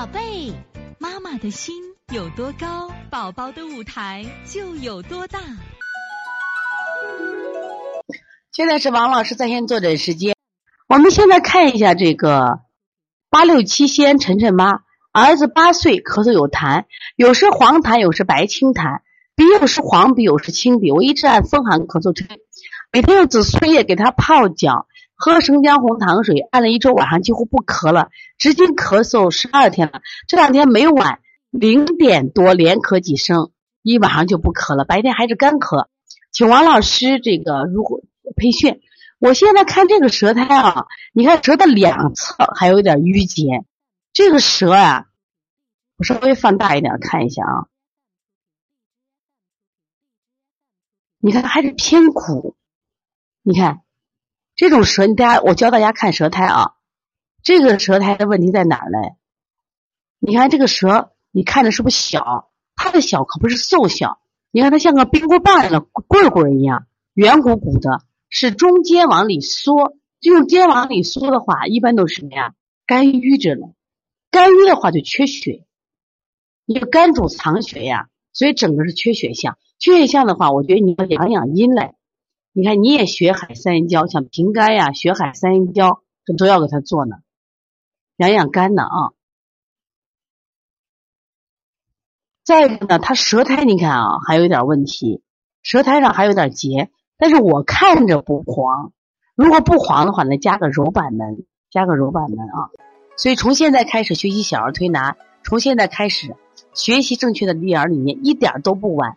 宝贝，妈妈的心有多高，宝宝的舞台就有多大。现在是王老师在线坐诊时间，我们现在看一下这个八六七西安晨晨妈，儿子八岁，咳嗽有痰，有时黄痰，有时白青痰，鼻有时黄鼻，有时青鼻。我一直按风寒咳嗽推，每天用紫苏叶给他泡脚。喝生姜红糖水，按了一周，晚上几乎不咳了，直接咳嗽十二天了。这两天每晚零点多连咳几声，一晚上就不咳了，白天还是干咳。请王老师这个如果培训，我现在看这个舌苔啊，你看舌的两侧还有点淤结，这个舌啊，我稍微放大一点看一下啊，你看还是偏苦，你看。这种舌，大家我教大家看舌苔啊。这个舌苔的问题在哪儿呢？你看这个舌，你看着是不是小？它的小可不是瘦小，你看它像个冰棍棒一样，棍棍一样，圆鼓鼓的，是中间往里缩。这种尖往里缩的话，一般都是什么呀？肝郁着了。肝郁的话就缺血，你肝主藏血呀，所以整个是缺血象。缺血象的话，我觉得你要养养阴来。你看，你也血海三阴交，像平肝呀、血海三阴交，这都要给他做呢，养养肝呢啊。再一个呢，他舌苔你看啊，还有一点问题，舌苔上还有点结，但是我看着不黄。如果不黄的话呢，加个揉板门，加个揉板门啊。所以从现在开始学习小儿推拿，从现在开始学习正确的育儿理念，一点都不晚。